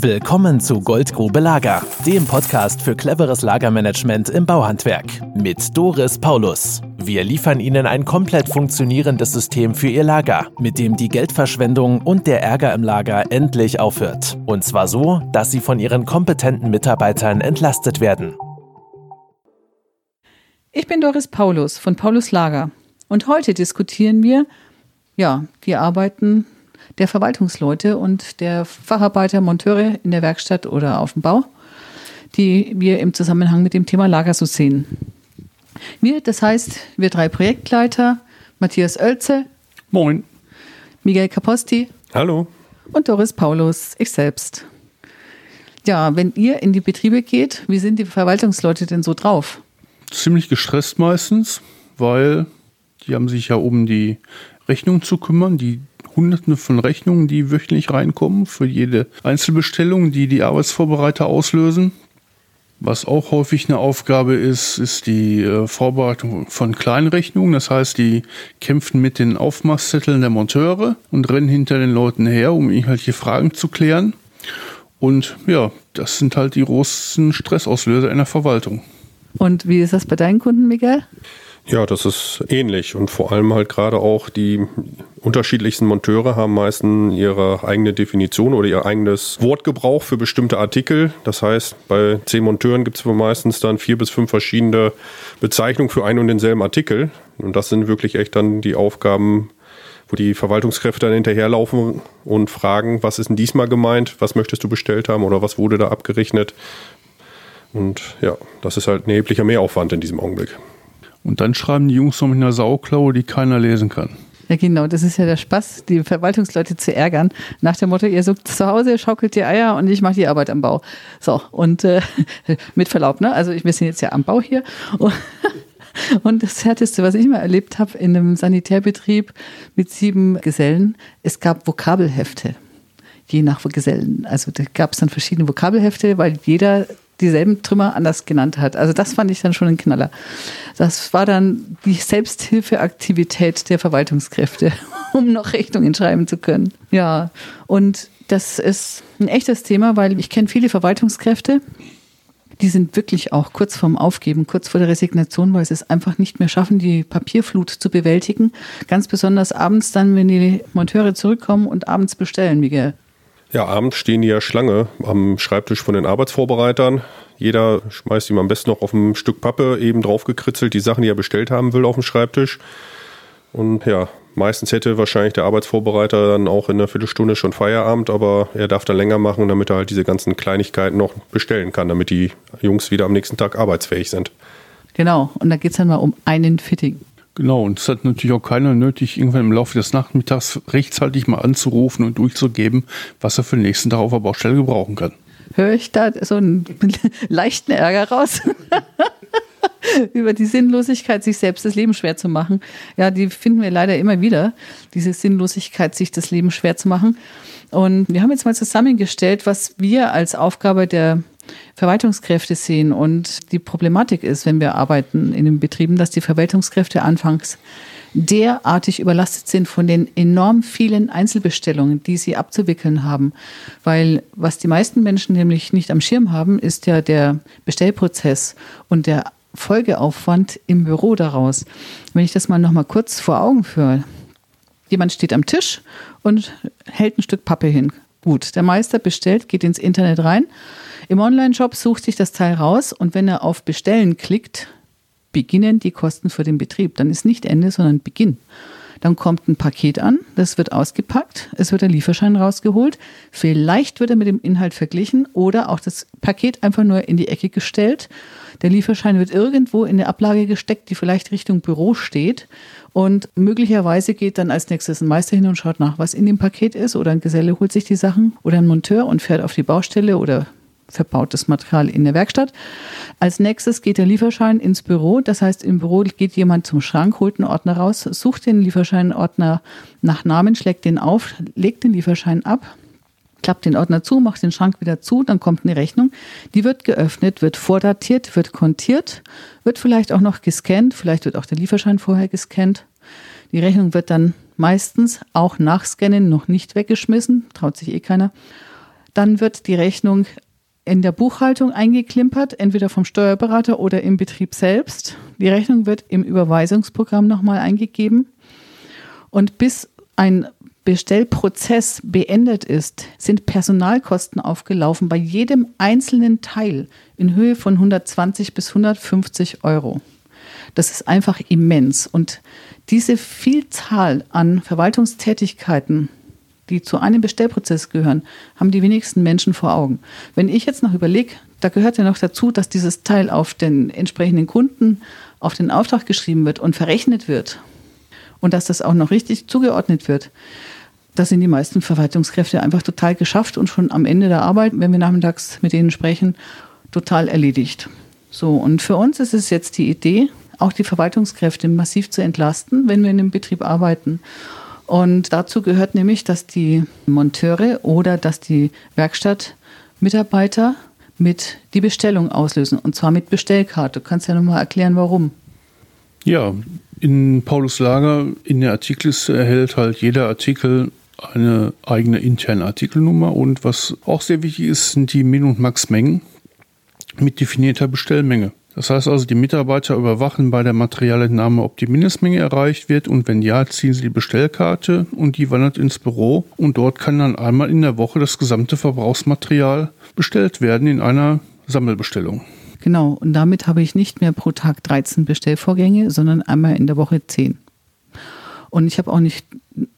Willkommen zu Goldgrube Lager, dem Podcast für cleveres Lagermanagement im Bauhandwerk mit Doris Paulus. Wir liefern Ihnen ein komplett funktionierendes System für Ihr Lager, mit dem die Geldverschwendung und der Ärger im Lager endlich aufhört. Und zwar so, dass Sie von Ihren kompetenten Mitarbeitern entlastet werden. Ich bin Doris Paulus von Paulus Lager und heute diskutieren wir ja, die Arbeiten der Verwaltungsleute und der Facharbeiter, Monteure in der Werkstatt oder auf dem Bau, die wir im Zusammenhang mit dem Thema Lager so sehen. Wir, das heißt, wir drei Projektleiter, Matthias Oelze. Moin. Miguel Caposti. Hallo. Und Doris Paulus, ich selbst. Ja, wenn ihr in die Betriebe geht, wie sind die Verwaltungsleute denn so drauf? Ziemlich gestresst meistens, weil die haben sich ja um die Rechnung zu kümmern, die Hunderte von Rechnungen, die wöchentlich reinkommen für jede Einzelbestellung, die die Arbeitsvorbereiter auslösen. Was auch häufig eine Aufgabe ist, ist die äh, Vorbereitung von Kleinrechnungen. Das heißt, die kämpfen mit den Aufmaßzetteln der Monteure und rennen hinter den Leuten her, um irgendwelche Fragen zu klären. Und ja, das sind halt die großen Stressauslöser in der Verwaltung. Und wie ist das bei deinen Kunden, Miguel? Ja, das ist ähnlich und vor allem halt gerade auch die unterschiedlichsten Monteure haben meistens ihre eigene Definition oder ihr eigenes Wortgebrauch für bestimmte Artikel. Das heißt, bei zehn Monteuren gibt es meistens dann vier bis fünf verschiedene Bezeichnungen für einen und denselben Artikel. Und das sind wirklich echt dann die Aufgaben, wo die Verwaltungskräfte dann hinterherlaufen und fragen, was ist denn diesmal gemeint, was möchtest du bestellt haben oder was wurde da abgerechnet. Und ja, das ist halt ein erheblicher Mehraufwand in diesem Augenblick. Und dann schreiben die Jungs noch mit einer Sauklaue, die keiner lesen kann. Ja, genau, das ist ja der Spaß, die Verwaltungsleute zu ärgern. Nach dem Motto, ihr sucht zu Hause, schaukelt die Eier und ich mache die Arbeit am Bau. So, und äh, mit Verlaub, ne? Also wir sind jetzt ja am Bau hier. Und das Härteste, was ich mal erlebt habe in einem Sanitärbetrieb mit sieben Gesellen, es gab Vokabelhefte, je nach Gesellen. Also da gab es dann verschiedene Vokabelhefte, weil jeder dieselben Trümmer anders genannt hat. Also das fand ich dann schon ein Knaller. Das war dann die Selbsthilfeaktivität der Verwaltungskräfte, um noch Rechnungen schreiben zu können. Ja, und das ist ein echtes Thema, weil ich kenne viele Verwaltungskräfte, die sind wirklich auch kurz vorm Aufgeben, kurz vor der Resignation, weil sie es einfach nicht mehr schaffen, die Papierflut zu bewältigen. Ganz besonders abends dann, wenn die Monteure zurückkommen und abends bestellen, Miguel. Ja, abends stehen die ja Schlange am Schreibtisch von den Arbeitsvorbereitern. Jeder schmeißt ihm am besten noch auf ein Stück Pappe eben draufgekritzelt die Sachen, die er bestellt haben will, auf den Schreibtisch. Und ja, meistens hätte wahrscheinlich der Arbeitsvorbereiter dann auch in einer Viertelstunde schon Feierabend, aber er darf dann länger machen, damit er halt diese ganzen Kleinigkeiten noch bestellen kann, damit die Jungs wieder am nächsten Tag arbeitsfähig sind. Genau, und da geht es dann mal um einen Fitting. Genau, und es hat natürlich auch keiner nötig, irgendwann im Laufe des Nachmittags rechtzeitig mal anzurufen und durchzugeben, was er für den nächsten Tag auf der Baustelle gebrauchen kann. Höre ich da so einen leichten Ärger raus? über die Sinnlosigkeit, sich selbst das Leben schwer zu machen. Ja, die finden wir leider immer wieder, diese Sinnlosigkeit, sich das Leben schwer zu machen. Und wir haben jetzt mal zusammengestellt, was wir als Aufgabe der Verwaltungskräfte sehen. Und die Problematik ist, wenn wir arbeiten in den Betrieben, dass die Verwaltungskräfte anfangs derartig überlastet sind von den enorm vielen Einzelbestellungen, die sie abzuwickeln haben. Weil was die meisten Menschen nämlich nicht am Schirm haben, ist ja der Bestellprozess und der Folgeaufwand im Büro daraus. Wenn ich das mal noch mal kurz vor Augen führe. Jemand steht am Tisch und hält ein Stück Pappe hin. Gut, der Meister bestellt, geht ins Internet rein, im Online-Shop sucht sich das Teil raus und wenn er auf Bestellen klickt, beginnen die Kosten für den Betrieb. Dann ist nicht Ende, sondern Beginn. Dann kommt ein Paket an, das wird ausgepackt, es wird der Lieferschein rausgeholt, vielleicht wird er mit dem Inhalt verglichen oder auch das Paket einfach nur in die Ecke gestellt. Der Lieferschein wird irgendwo in eine Ablage gesteckt, die vielleicht Richtung Büro steht und möglicherweise geht dann als nächstes ein Meister hin und schaut nach, was in dem Paket ist oder ein Geselle holt sich die Sachen oder ein Monteur und fährt auf die Baustelle oder verbautes Material in der Werkstatt. Als nächstes geht der Lieferschein ins Büro. Das heißt, im Büro geht jemand zum Schrank, holt einen Ordner raus, sucht den Lieferscheinordner nach Namen, schlägt den auf, legt den Lieferschein ab, klappt den Ordner zu, macht den Schrank wieder zu, dann kommt eine Rechnung. Die wird geöffnet, wird vordatiert, wird kontiert, wird vielleicht auch noch gescannt, vielleicht wird auch der Lieferschein vorher gescannt. Die Rechnung wird dann meistens auch nach Scannen noch nicht weggeschmissen, traut sich eh keiner Dann wird die Rechnung in der Buchhaltung eingeklimpert, entweder vom Steuerberater oder im Betrieb selbst. Die Rechnung wird im Überweisungsprogramm nochmal eingegeben. Und bis ein Bestellprozess beendet ist, sind Personalkosten aufgelaufen bei jedem einzelnen Teil in Höhe von 120 bis 150 Euro. Das ist einfach immens. Und diese Vielzahl an Verwaltungstätigkeiten, die zu einem Bestellprozess gehören, haben die wenigsten Menschen vor Augen. Wenn ich jetzt noch überlege, da gehört ja noch dazu, dass dieses Teil auf den entsprechenden Kunden, auf den Auftrag geschrieben wird und verrechnet wird und dass das auch noch richtig zugeordnet wird. Da sind die meisten Verwaltungskräfte einfach total geschafft und schon am Ende der Arbeit, wenn wir nachmittags mit denen sprechen, total erledigt. So, und für uns ist es jetzt die Idee, auch die Verwaltungskräfte massiv zu entlasten, wenn wir in einem Betrieb arbeiten. Und dazu gehört nämlich, dass die Monteure oder dass die Werkstattmitarbeiter mit die Bestellung auslösen und zwar mit Bestellkarte. Du kannst ja nochmal erklären, warum. Ja, in Paulus Lager in der Artikelliste erhält halt jeder Artikel eine eigene interne Artikelnummer und was auch sehr wichtig ist, sind die Min- und Max-Mengen mit definierter Bestellmenge. Das heißt also, die Mitarbeiter überwachen bei der Materialentnahme, ob die Mindestmenge erreicht wird und wenn ja, ziehen sie die Bestellkarte und die wandert ins Büro und dort kann dann einmal in der Woche das gesamte Verbrauchsmaterial bestellt werden in einer Sammelbestellung. Genau, und damit habe ich nicht mehr pro Tag 13 Bestellvorgänge, sondern einmal in der Woche 10. Und ich habe auch nicht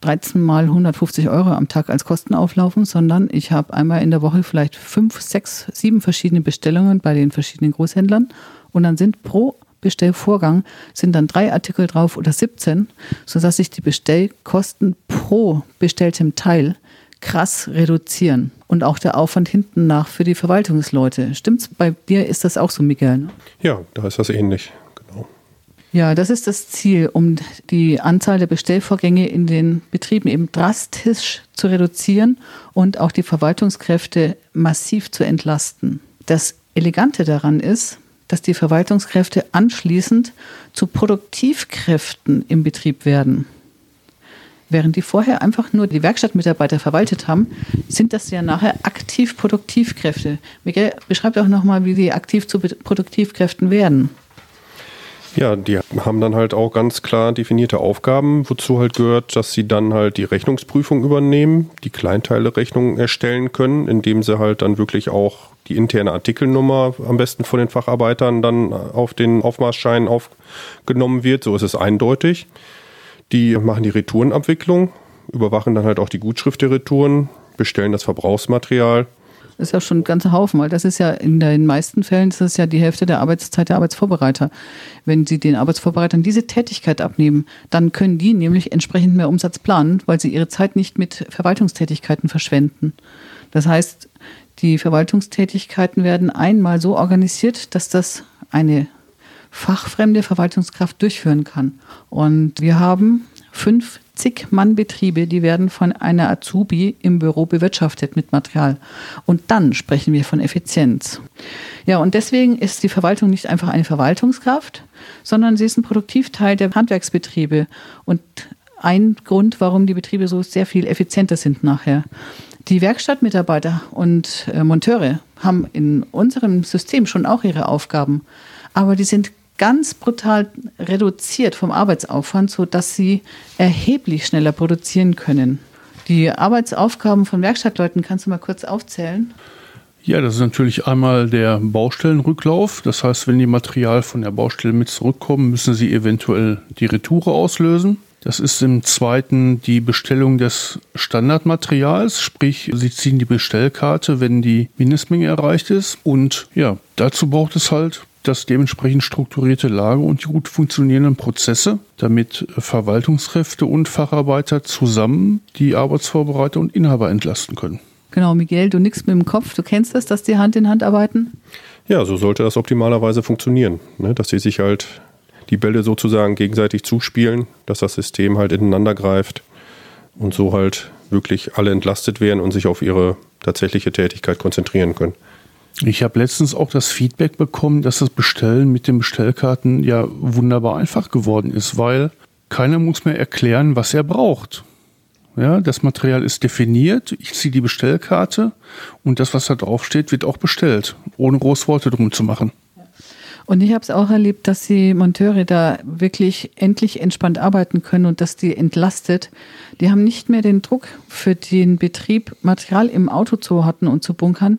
13 mal 150 Euro am Tag als Kosten auflaufen, sondern ich habe einmal in der Woche vielleicht fünf, sechs, sieben verschiedene Bestellungen bei den verschiedenen Großhändlern und dann sind pro Bestellvorgang sind dann drei Artikel drauf oder 17, sodass sich die Bestellkosten pro bestelltem Teil krass reduzieren. Und auch der Aufwand hinten nach für die Verwaltungsleute. Stimmt's? Bei dir ist das auch so, Miguel? Ne? Ja, da ist das ähnlich. Ja, das ist das Ziel, um die Anzahl der Bestellvorgänge in den Betrieben eben drastisch zu reduzieren und auch die Verwaltungskräfte massiv zu entlasten. Das Elegante daran ist, dass die Verwaltungskräfte anschließend zu Produktivkräften im Betrieb werden. Während die vorher einfach nur die Werkstattmitarbeiter verwaltet haben, sind das ja nachher aktiv Produktivkräfte. Miguel, beschreibt auch nochmal, wie die aktiv zu Produktivkräften werden. Ja, die haben dann halt auch ganz klar definierte Aufgaben, wozu halt gehört, dass sie dann halt die Rechnungsprüfung übernehmen, die Kleinteile-Rechnungen erstellen können, indem sie halt dann wirklich auch die interne Artikelnummer am besten von den Facharbeitern dann auf den Aufmaßschein aufgenommen wird. So ist es eindeutig. Die machen die Retourenabwicklung, überwachen dann halt auch die Gutschrift der Retouren, bestellen das Verbrauchsmaterial das ist ja schon ein ganzer Haufen, weil das ist ja in den meisten Fällen das ist ja die Hälfte der Arbeitszeit der Arbeitsvorbereiter. Wenn Sie den Arbeitsvorbereitern diese Tätigkeit abnehmen, dann können die nämlich entsprechend mehr Umsatz planen, weil sie ihre Zeit nicht mit Verwaltungstätigkeiten verschwenden. Das heißt, die Verwaltungstätigkeiten werden einmal so organisiert, dass das eine fachfremde Verwaltungskraft durchführen kann. Und wir haben fünf zig Mann-Betriebe, die werden von einer Azubi im Büro bewirtschaftet mit Material. Und dann sprechen wir von Effizienz. Ja, und deswegen ist die Verwaltung nicht einfach eine Verwaltungskraft, sondern sie ist ein Produktivteil der Handwerksbetriebe und ein Grund, warum die Betriebe so sehr viel effizienter sind nachher. Die Werkstattmitarbeiter und äh, Monteure haben in unserem System schon auch ihre Aufgaben, aber die sind ganz brutal reduziert vom Arbeitsaufwand, sodass sie erheblich schneller produzieren können. Die Arbeitsaufgaben von Werkstattleuten kannst du mal kurz aufzählen? Ja, das ist natürlich einmal der Baustellenrücklauf. Das heißt, wenn die Material von der Baustelle mit zurückkommen, müssen sie eventuell die Retoure auslösen. Das ist im zweiten die Bestellung des Standardmaterials, sprich, Sie ziehen die Bestellkarte, wenn die Mindestmenge erreicht ist. Und ja, dazu braucht es halt das dementsprechend strukturierte Lager und die gut funktionierenden Prozesse, damit Verwaltungskräfte und Facharbeiter zusammen die Arbeitsvorbereiter und Inhaber entlasten können. Genau, Miguel, du nix mit dem Kopf, du kennst das, dass die Hand in Hand arbeiten? Ja, so sollte das optimalerweise funktionieren, ne? dass sie sich halt die Bälle sozusagen gegenseitig zuspielen, dass das System halt ineinander greift und so halt wirklich alle entlastet werden und sich auf ihre tatsächliche Tätigkeit konzentrieren können. Ich habe letztens auch das Feedback bekommen, dass das Bestellen mit den Bestellkarten ja wunderbar einfach geworden ist, weil keiner muss mehr erklären, was er braucht. Ja, das Material ist definiert, ich ziehe die Bestellkarte und das, was da drauf steht, wird auch bestellt, ohne groß Worte drum zu machen. Und ich habe es auch erlebt, dass die Monteure da wirklich endlich entspannt arbeiten können und dass die entlastet. Die haben nicht mehr den Druck für den Betrieb, Material im Auto zu hatten und zu bunkern,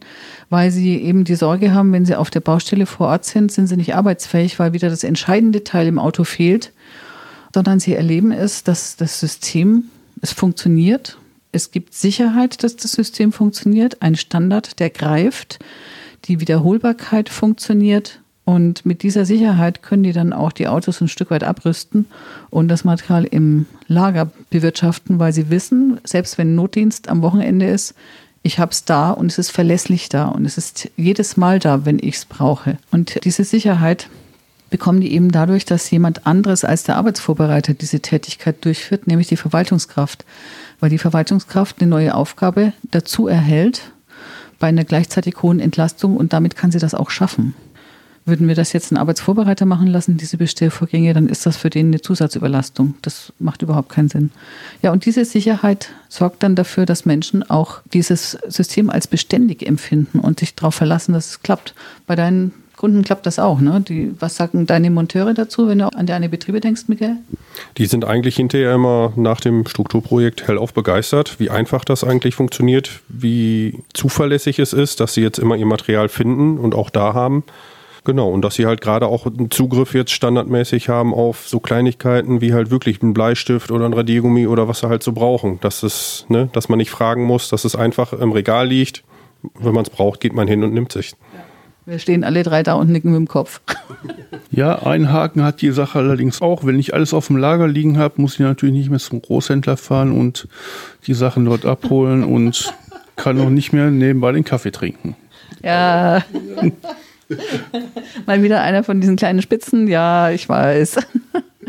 weil sie eben die Sorge haben, wenn sie auf der Baustelle vor Ort sind, sind sie nicht arbeitsfähig, weil wieder das entscheidende Teil im Auto fehlt, sondern sie erleben es, dass das System, es funktioniert. Es gibt Sicherheit, dass das System funktioniert, ein Standard, der greift, die Wiederholbarkeit funktioniert und mit dieser Sicherheit können die dann auch die Autos ein Stück weit abrüsten und das Material im Lager bewirtschaften, weil sie wissen, selbst wenn Notdienst am Wochenende ist, ich habe es da und es ist verlässlich da und es ist jedes Mal da, wenn ich es brauche. Und diese Sicherheit bekommen die eben dadurch, dass jemand anderes als der Arbeitsvorbereiter diese Tätigkeit durchführt, nämlich die Verwaltungskraft. Weil die Verwaltungskraft eine neue Aufgabe dazu erhält bei einer gleichzeitig hohen Entlastung und damit kann sie das auch schaffen. Würden wir das jetzt einen Arbeitsvorbereiter machen lassen, diese Bestellvorgänge, dann ist das für den eine Zusatzüberlastung. Das macht überhaupt keinen Sinn. Ja, und diese Sicherheit sorgt dann dafür, dass Menschen auch dieses System als beständig empfinden und sich darauf verlassen, dass es klappt. Bei deinen Kunden klappt das auch. Ne? Die, was sagen deine Monteure dazu, wenn du an deine Betriebe denkst, Michael? Die sind eigentlich hinterher immer nach dem Strukturprojekt hellauf begeistert, wie einfach das eigentlich funktioniert, wie zuverlässig es ist, dass sie jetzt immer ihr Material finden und auch da haben. Genau, und dass sie halt gerade auch einen Zugriff jetzt standardmäßig haben auf so Kleinigkeiten wie halt wirklich ein Bleistift oder ein Radiergummi oder was sie halt so brauchen. Dass es, ne, dass man nicht fragen muss, dass es einfach im Regal liegt. Wenn man es braucht, geht man hin und nimmt sich. Wir stehen alle drei da und nicken mit dem Kopf. Ja, ein Haken hat die Sache allerdings auch. Wenn ich alles auf dem Lager liegen habe, muss ich natürlich nicht mehr zum Großhändler fahren und die Sachen dort abholen und kann auch nicht mehr nebenbei den Kaffee trinken. Ja. Mal wieder einer von diesen kleinen Spitzen. Ja, ich weiß.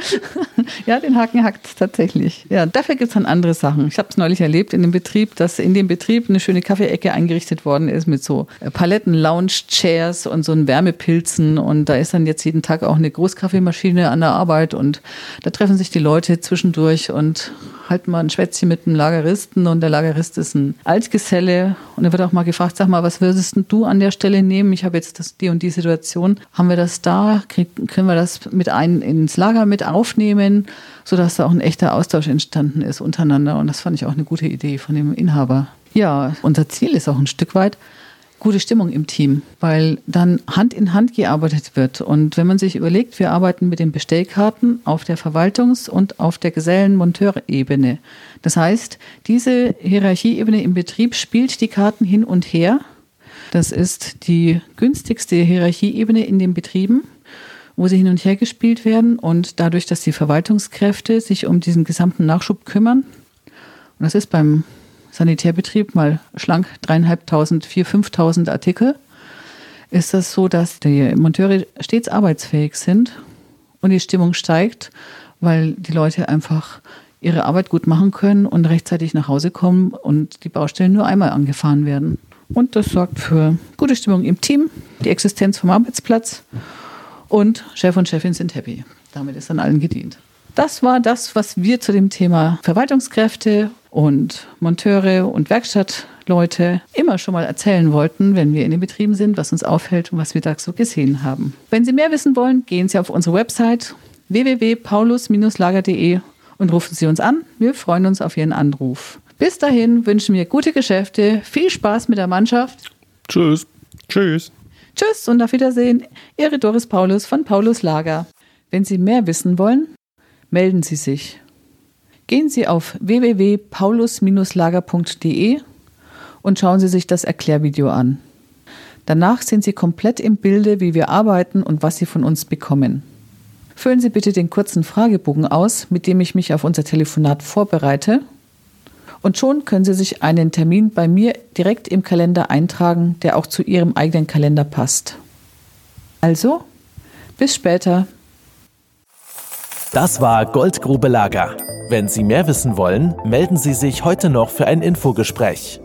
ja, den Haken hackt tatsächlich. Ja, dafür gibt es dann andere Sachen. Ich habe es neulich erlebt in dem Betrieb, dass in dem Betrieb eine schöne Kaffeeecke eingerichtet worden ist mit so Paletten, Lounge-Chairs und so einen Wärmepilzen. Und da ist dann jetzt jeden Tag auch eine Großkaffeemaschine an der Arbeit und da treffen sich die Leute zwischendurch und halten mal ein Schwätzchen mit dem Lageristen und der Lagerist ist ein Altgeselle und er wird auch mal gefragt, sag mal, was würdest du an der Stelle nehmen? Ich habe jetzt das, die und die Situation. Haben wir das da? Krieg, können wir das mit ein ins Lager mit aufnehmen, sodass da auch ein echter Austausch entstanden ist untereinander und das fand ich auch eine gute Idee von dem Inhaber. Ja, unser Ziel ist auch ein Stück weit, gute Stimmung im Team, weil dann Hand in Hand gearbeitet wird. Und wenn man sich überlegt, wir arbeiten mit den Bestellkarten auf der Verwaltungs- und auf der Gesellen-Monteurebene. Das heißt, diese Hierarchieebene im Betrieb spielt die Karten hin und her. Das ist die günstigste Hierarchieebene in den Betrieben, wo sie hin und her gespielt werden. Und dadurch, dass die Verwaltungskräfte sich um diesen gesamten Nachschub kümmern, und das ist beim Sanitärbetrieb mal schlank dreieinhalbtausend, vier, fünftausend Artikel, ist das so, dass die Monteure stets arbeitsfähig sind und die Stimmung steigt, weil die Leute einfach ihre Arbeit gut machen können und rechtzeitig nach Hause kommen und die Baustellen nur einmal angefahren werden. Und das sorgt für gute Stimmung im Team, die Existenz vom Arbeitsplatz und Chef und Chefin sind happy. Damit ist dann allen gedient. Das war das, was wir zu dem Thema Verwaltungskräfte und Monteure und Werkstattleute immer schon mal erzählen wollten, wenn wir in den Betrieben sind, was uns auffällt und was wir da so gesehen haben. Wenn Sie mehr wissen wollen, gehen Sie auf unsere Website www.paulus-lager.de und rufen Sie uns an. Wir freuen uns auf Ihren Anruf. Bis dahin wünschen wir gute Geschäfte, viel Spaß mit der Mannschaft. Tschüss. Tschüss. Tschüss und auf Wiedersehen. Ihre Doris Paulus von Paulus Lager. Wenn Sie mehr wissen wollen, melden Sie sich. Gehen Sie auf www.paulus-lager.de und schauen Sie sich das Erklärvideo an. Danach sind Sie komplett im Bilde, wie wir arbeiten und was Sie von uns bekommen. Füllen Sie bitte den kurzen Fragebogen aus, mit dem ich mich auf unser Telefonat vorbereite. Und schon können Sie sich einen Termin bei mir direkt im Kalender eintragen, der auch zu Ihrem eigenen Kalender passt. Also, bis später. Das war Goldgrube Lager. Wenn Sie mehr wissen wollen, melden Sie sich heute noch für ein Infogespräch.